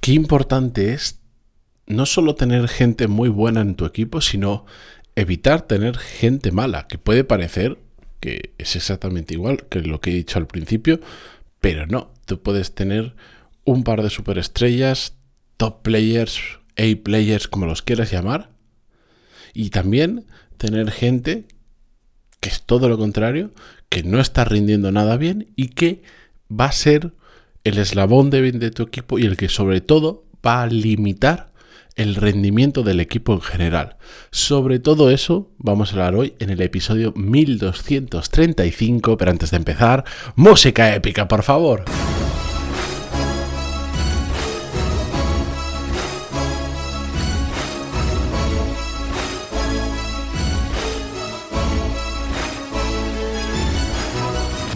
qué importante es no solo tener gente muy buena en tu equipo, sino evitar tener gente mala, que puede parecer que es exactamente igual que lo que he dicho al principio, pero no, tú puedes tener un par de superestrellas, top players, A players, como los quieras llamar, y también tener gente que es todo lo contrario, que no está rindiendo nada bien y que va a ser el eslabón débil de tu equipo y el que sobre todo va a limitar el rendimiento del equipo en general. Sobre todo eso vamos a hablar hoy en el episodio 1235, pero antes de empezar, música épica, por favor.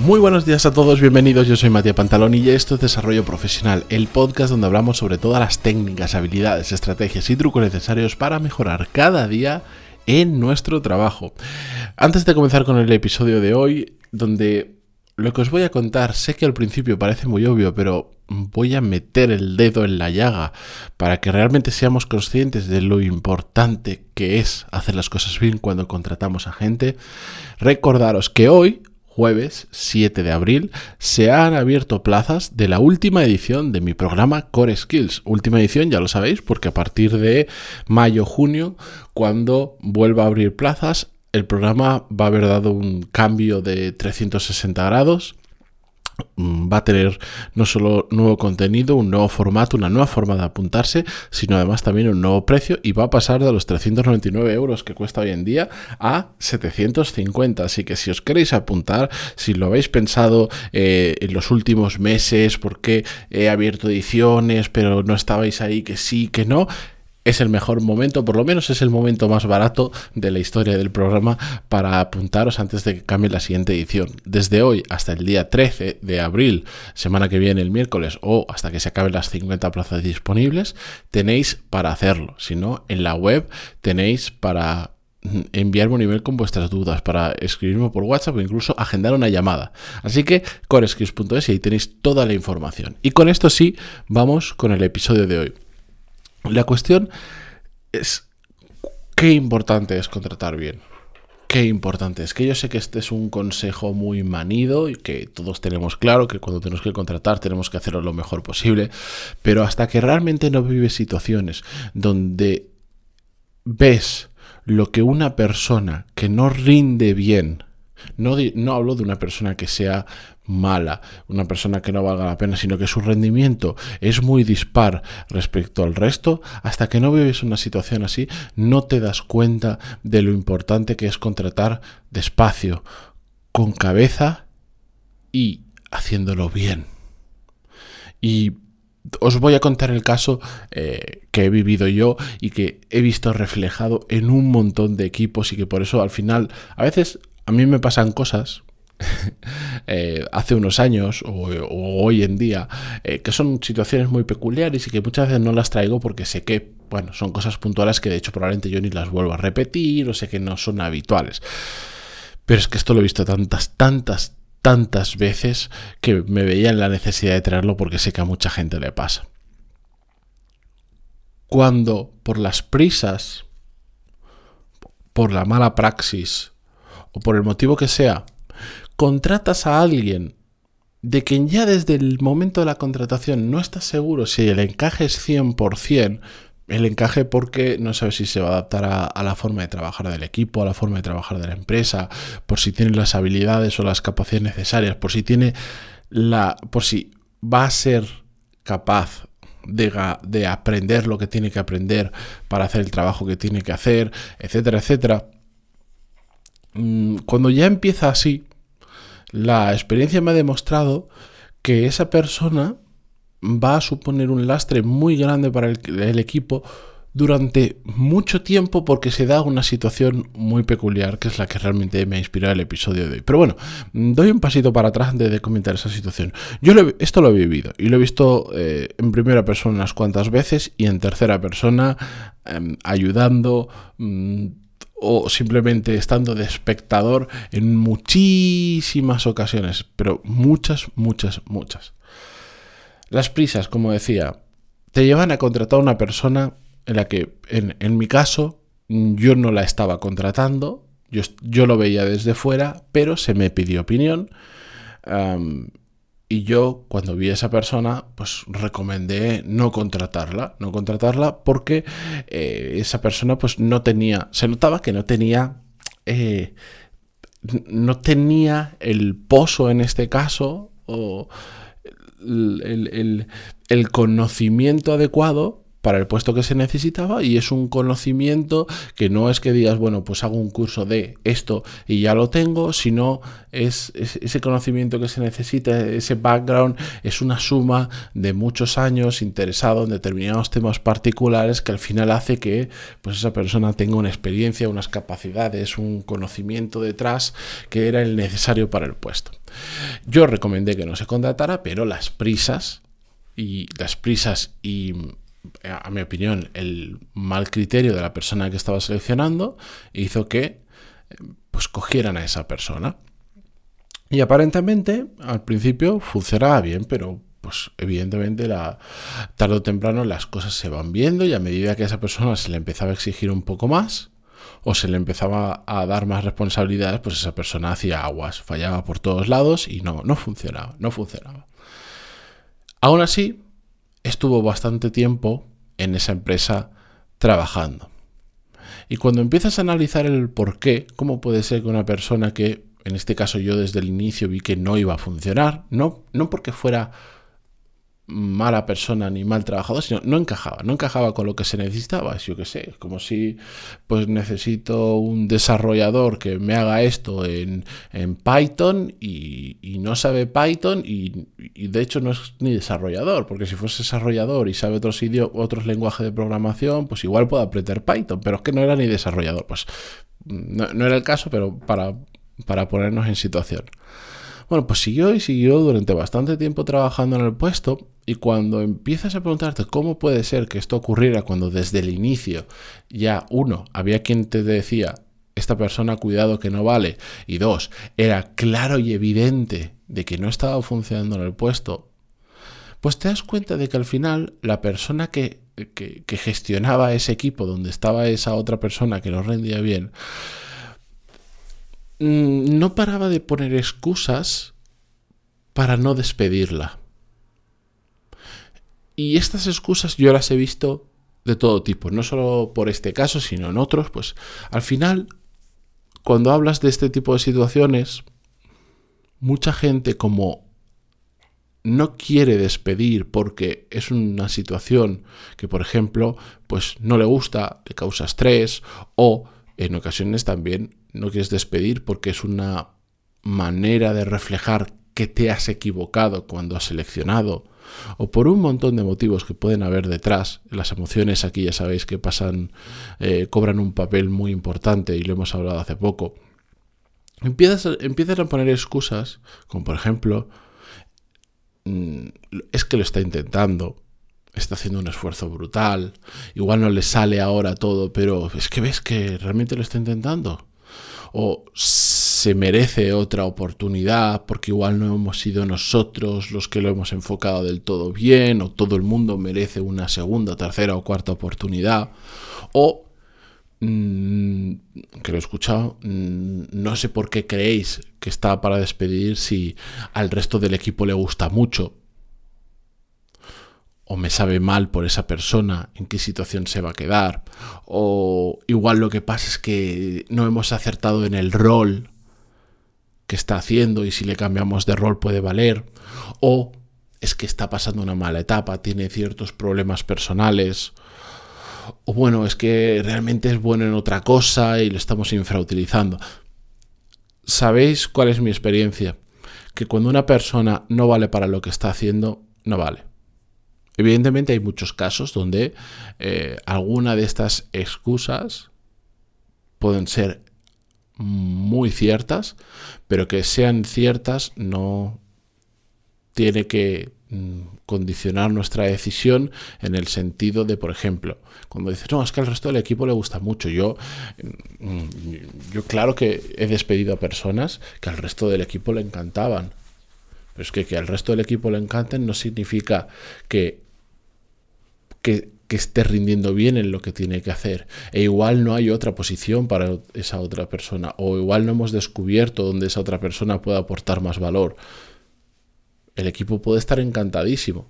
Muy buenos días a todos, bienvenidos. Yo soy Matías Pantalón y esto es Desarrollo Profesional, el podcast donde hablamos sobre todas las técnicas, habilidades, estrategias y trucos necesarios para mejorar cada día en nuestro trabajo. Antes de comenzar con el episodio de hoy, donde lo que os voy a contar, sé que al principio parece muy obvio, pero voy a meter el dedo en la llaga para que realmente seamos conscientes de lo importante que es hacer las cosas bien cuando contratamos a gente. Recordaros que hoy jueves 7 de abril, se han abierto plazas de la última edición de mi programa Core Skills. Última edición, ya lo sabéis, porque a partir de mayo-junio, cuando vuelva a abrir plazas, el programa va a haber dado un cambio de 360 grados va a tener no solo nuevo contenido, un nuevo formato, una nueva forma de apuntarse, sino además también un nuevo precio y va a pasar de los 399 euros que cuesta hoy en día a 750. Así que si os queréis apuntar, si lo habéis pensado eh, en los últimos meses, porque he abierto ediciones, pero no estabais ahí, que sí, que no, es el mejor momento, por lo menos es el momento más barato de la historia del programa para apuntaros antes de que cambie la siguiente edición. Desde hoy hasta el día 13 de abril, semana que viene el miércoles, o hasta que se acaben las 50 plazas disponibles, tenéis para hacerlo. Si no, en la web tenéis para enviarme un email con vuestras dudas, para escribirme por WhatsApp o incluso agendar una llamada. Así que coreskills.es y ahí tenéis toda la información. Y con esto sí, vamos con el episodio de hoy. La cuestión es qué importante es contratar bien. Qué importante es que yo sé que este es un consejo muy manido y que todos tenemos claro que cuando tenemos que contratar tenemos que hacerlo lo mejor posible, pero hasta que realmente no vives situaciones donde ves lo que una persona que no rinde bien no, no, hablo de una persona que sea mala, una persona que no valga la pena, sino que su rendimiento es muy dispar respecto al resto, hasta que no vives una situación así, no te das cuenta de lo importante que es contratar despacio, con cabeza y haciéndolo bien. Y os voy a contar el caso eh, que he vivido yo y que he visto reflejado en un montón de equipos y que por eso al final a veces a mí me pasan cosas eh, hace unos años o, hoy en día eh, que son situaciones muy peculiares y que muchas veces no las traigo porque sé que bueno son cosas puntuales que de hecho probablemente yo ni las vuelvo a repetir o sé que no son habituales. Pero es que esto lo he visto tantas tantas tantas veces que me veía en la necesidad de traerlo porque sé que a mucha gente le pasa. Cuando por las prisas por la mala praxis o por el motivo que sea, contratas a alguien de quien ya desde el momento de la contratación no estás seguro si el encaje es 100%, el encaje porque no sabes si se va a adaptar a, la forma de trabajar del equipo, a la forma de trabajar de la empresa, por si tiene las habilidades o las capacidades necesarias, por si tiene la. por si va a ser capaz de, de aprender lo que tiene que aprender para hacer el trabajo que tiene que hacer, etcétera, etcétera. Mm, cuando ya empieza así, la experiencia me ha demostrado que esa persona va a suponer un lastre muy grande para el, equipo durante mucho tiempo porque se da una situación muy peculiar que es la que realmente me ha inspirado el episodio de hoy. Pero bueno, doy un pasito para atrás antes de comentar esa situación. Yo esto lo he vivido y lo he visto eh, en primera persona unas cuantas veces y en tercera persona em, ayudando. Mm, o simplemente estando de espectador en muchísimas ocasiones, pero muchas, muchas, muchas. Las prisas, como decía, te llevan a contratar a una persona en la que, en, mi caso, yo no la estaba contratando, yo, yo, lo veía desde fuera, pero se me pidió opinión. Y yo, cuando vi a esa persona, pues recomendé no contratarla, no contratarla porque eh, esa persona pues no tenía, se notaba que no tenía eh, no tenía el pozo en este caso o el, el conocimiento adecuado para el puesto que se necesitaba y es un conocimiento que no es que digas, bueno, pues hago un curso de esto y ya lo tengo, sino es, ese conocimiento que se necesita, ese background, es una suma de muchos años interesado en determinados temas particulares que al final hace que pues esa persona tenga una experiencia, unas capacidades, un conocimiento detrás que era el necesario para el puesto. Yo recomendé que no se contratara, pero las prisas y las prisas y a mi opinión, el mal criterio de la persona que estaba seleccionando hizo que pues cogieran a esa persona. Y aparentemente al principio funcionaba bien, pero pues evidentemente la, tarde o temprano las cosas se van viendo y a medida que a esa persona se le empezaba a exigir un poco más o se le empezaba a dar más responsabilidades, pues esa persona hacía aguas, fallaba por todos lados y no, no funcionaba, no funcionaba. Aún así, estuvo bastante tiempo en esa empresa trabajando. Y cuando empiezas a analizar el por qué, cómo puede ser que una persona que, en este caso yo desde el inicio vi que no iba a funcionar, no, no porque fuera mala persona ni mal trabajador, sino no encajaba, no encajaba con lo que se necesitaba, yo qué sé, como si pues necesito un desarrollador que me haga esto en, Python y, no sabe Python y, de hecho no es ni desarrollador, porque si fuese desarrollador y sabe otros otros lenguajes de programación, pues igual puedo aprender Python, pero es que no era ni desarrollador, pues no, no era el caso, pero para, para ponernos en situación. Bueno, pues siguió y siguió durante bastante tiempo trabajando en el puesto y cuando empiezas a preguntarte cómo puede ser que esto ocurriera cuando desde el inicio ya uno, había quien te decía, esta persona cuidado que no vale, y dos, era claro y evidente de que no estaba funcionando en el puesto, pues te das cuenta de que al final la persona que, que, gestionaba ese equipo donde estaba esa otra persona que no rendía bien, no paraba de poner excusas para no despedirla. Y estas excusas yo las he visto de todo tipo, no solo por este caso, sino en otros, pues al final, cuando hablas de este tipo de situaciones, mucha gente como no quiere despedir porque es una situación que, por ejemplo, pues no le gusta, le causa estrés, o en ocasiones también no quieres despedir porque es una manera de reflejar que te has equivocado cuando has seleccionado o por un montón de motivos que pueden haber detrás. Las emociones aquí ya sabéis que pasan, eh, cobran un papel muy importante y lo hemos hablado hace poco. Empiezas, empiezas a poner excusas, como por ejemplo, mm, es que lo está intentando, está haciendo un esfuerzo brutal, igual no le sale ahora todo, pero es que ves que realmente lo está intentando. O se merece otra oportunidad porque igual no hemos sido nosotros los que lo hemos enfocado del todo bien o todo el mundo merece una segunda, tercera o cuarta oportunidad o mm, que lo he escuchado, mm, no sé por qué creéis que está para despedir si al resto del equipo le gusta mucho o me sabe mal por esa persona, en qué situación se va a quedar, o igual lo que pasa es que no hemos acertado en el rol que está haciendo y si le cambiamos de rol puede valer, o es que está pasando una mala etapa, tiene ciertos problemas personales, o bueno, es que realmente es bueno en otra cosa y lo estamos infrautilizando. ¿Sabéis cuál es mi experiencia? Que cuando una persona no vale para lo que está haciendo, no vale. Evidentemente hay muchos casos donde eh, alguna de estas excusas pueden ser muy ciertas, pero que sean ciertas no tiene que mm, condicionar nuestra decisión en el sentido de, por ejemplo, cuando dices, no, es que al resto del equipo le gusta mucho. Yo, mm, yo claro que he despedido a personas que al resto del equipo le encantaban. Pero es que que al resto del equipo le encanten no significa que que, esté rindiendo bien en lo que tiene que hacer. E igual no hay otra posición para esa otra persona. O igual no hemos descubierto donde esa otra persona pueda aportar más valor. El equipo puede estar encantadísimo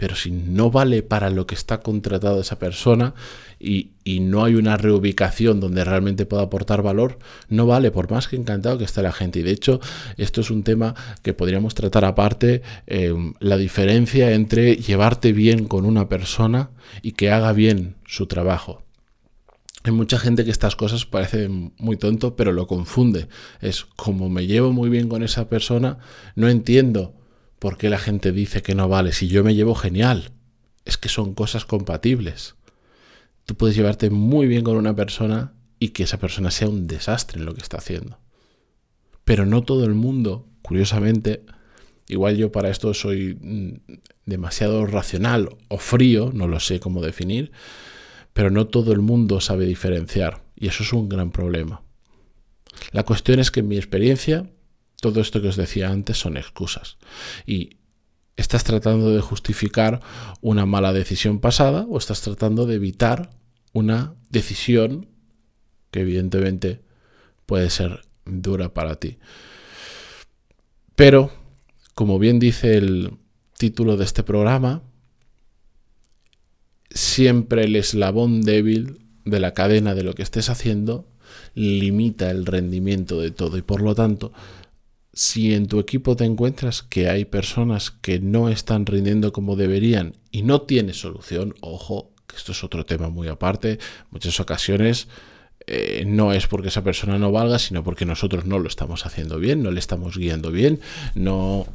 pero si no vale para lo que está contratado esa persona y, no hay una reubicación donde realmente pueda aportar valor, no vale, por más que encantado que esté la gente. Y de hecho, esto es un tema que podríamos tratar aparte, eh, la diferencia entre llevarte bien con una persona y que haga bien su trabajo. Hay mucha gente que estas cosas parecen muy tonto, pero lo confunde. Es como me llevo muy bien con esa persona, no entiendo ¿Por qué la gente dice que no vale? Si yo me llevo genial. Es que son cosas compatibles. Tú puedes llevarte muy bien con una persona y que esa persona sea un desastre en lo que está haciendo. Pero no todo el mundo, curiosamente, igual yo para esto soy mm, demasiado racional o frío, no lo sé cómo definir, pero no todo el mundo sabe diferenciar y eso es un gran problema. La cuestión es que en mi experiencia todo esto que os decía antes son excusas. Y estás tratando de justificar una mala decisión pasada o estás tratando de evitar una decisión que evidentemente puede ser dura para ti. Pero, como bien dice el título de este programa, siempre el eslabón débil de la cadena de lo que estés haciendo limita el rendimiento de todo y por lo tanto si en tu equipo te encuentras que hay personas que no están rindiendo como deberían y no tienes solución, ojo, que esto es otro tema muy aparte, muchas ocasiones eh, no es porque esa persona no valga, sino porque nosotros no lo estamos haciendo bien, no le estamos guiando bien, no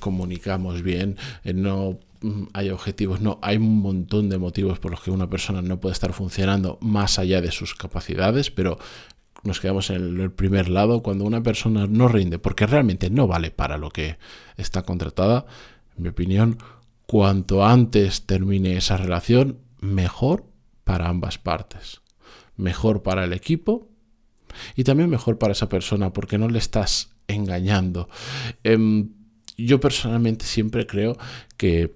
comunicamos bien, eh, no mm, hay objetivos, no, hay un montón de motivos por los que una persona no puede estar funcionando más allá de sus capacidades, pero nos quedamos en el primer lado, cuando una persona no rinde porque realmente no vale para lo que está contratada, en mi opinión, cuanto antes termine esa relación, mejor para ambas partes. Mejor para el equipo y también mejor para esa persona porque no le estás engañando. Em, yo personalmente siempre creo que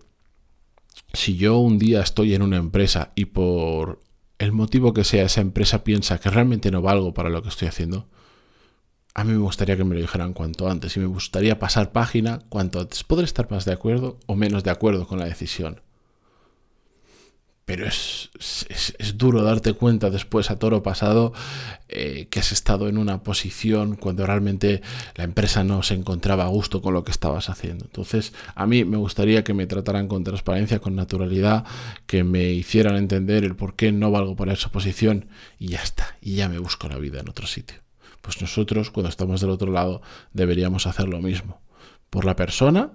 si yo un día estoy en una empresa y por el motivo que sea esa empresa piensa que realmente no valgo para lo que estoy haciendo, a mí me gustaría que me lo dijeran cuanto antes y me gustaría pasar página cuanto antes. Podré estar más de acuerdo o menos de acuerdo con la decisión. Pero es, es, duro darte cuenta después a toro pasado eh, que has estado en una posición cuando realmente la empresa no se encontraba a gusto con lo que estabas haciendo. Entonces, a mí me gustaría que me trataran con transparencia, con naturalidad, que me hicieran entender el por qué no valgo para esa posición y ya está, y ya me busco la vida en otro sitio. Pues nosotros, cuando estamos del otro lado, deberíamos hacer lo mismo. Por la persona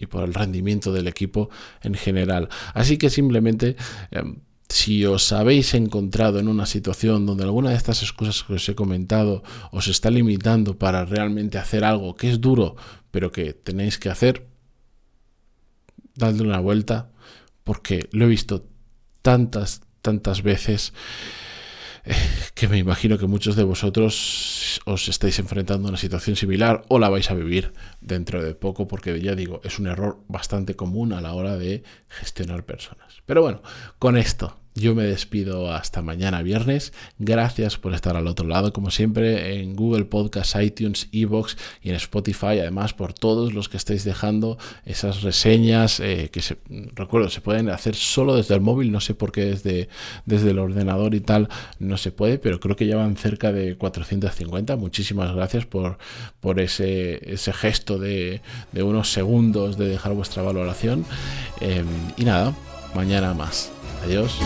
y por el rendimiento del equipo en general. Así que simplemente... Em, si os habéis encontrado en una situación donde alguna de estas excusas que os he comentado os está limitando para realmente hacer algo que es duro, pero que tenéis que hacer, dadle una vuelta, porque lo he visto tantas, tantas veces que me imagino que muchos de vosotros os estáis enfrentando a una situación similar o la vais a vivir dentro de poco, porque ya digo, es un error bastante común a la hora de gestionar personas. Pero bueno, con esto yo me despido hasta mañana viernes. Gracias por estar al otro lado, como siempre, en Google Podcast, iTunes, Evox y en Spotify. Además, por todos los que estáis dejando esas reseñas eh, que, se, recuerdo, se pueden hacer solo desde el móvil. No sé por qué desde, desde el ordenador y tal no se puede, pero creo que ya van cerca de 450. Muchísimas gracias por, por ese, ese gesto de, unos segundos de dejar vuestra valoración. Em, y nada, mañana más. Adiós.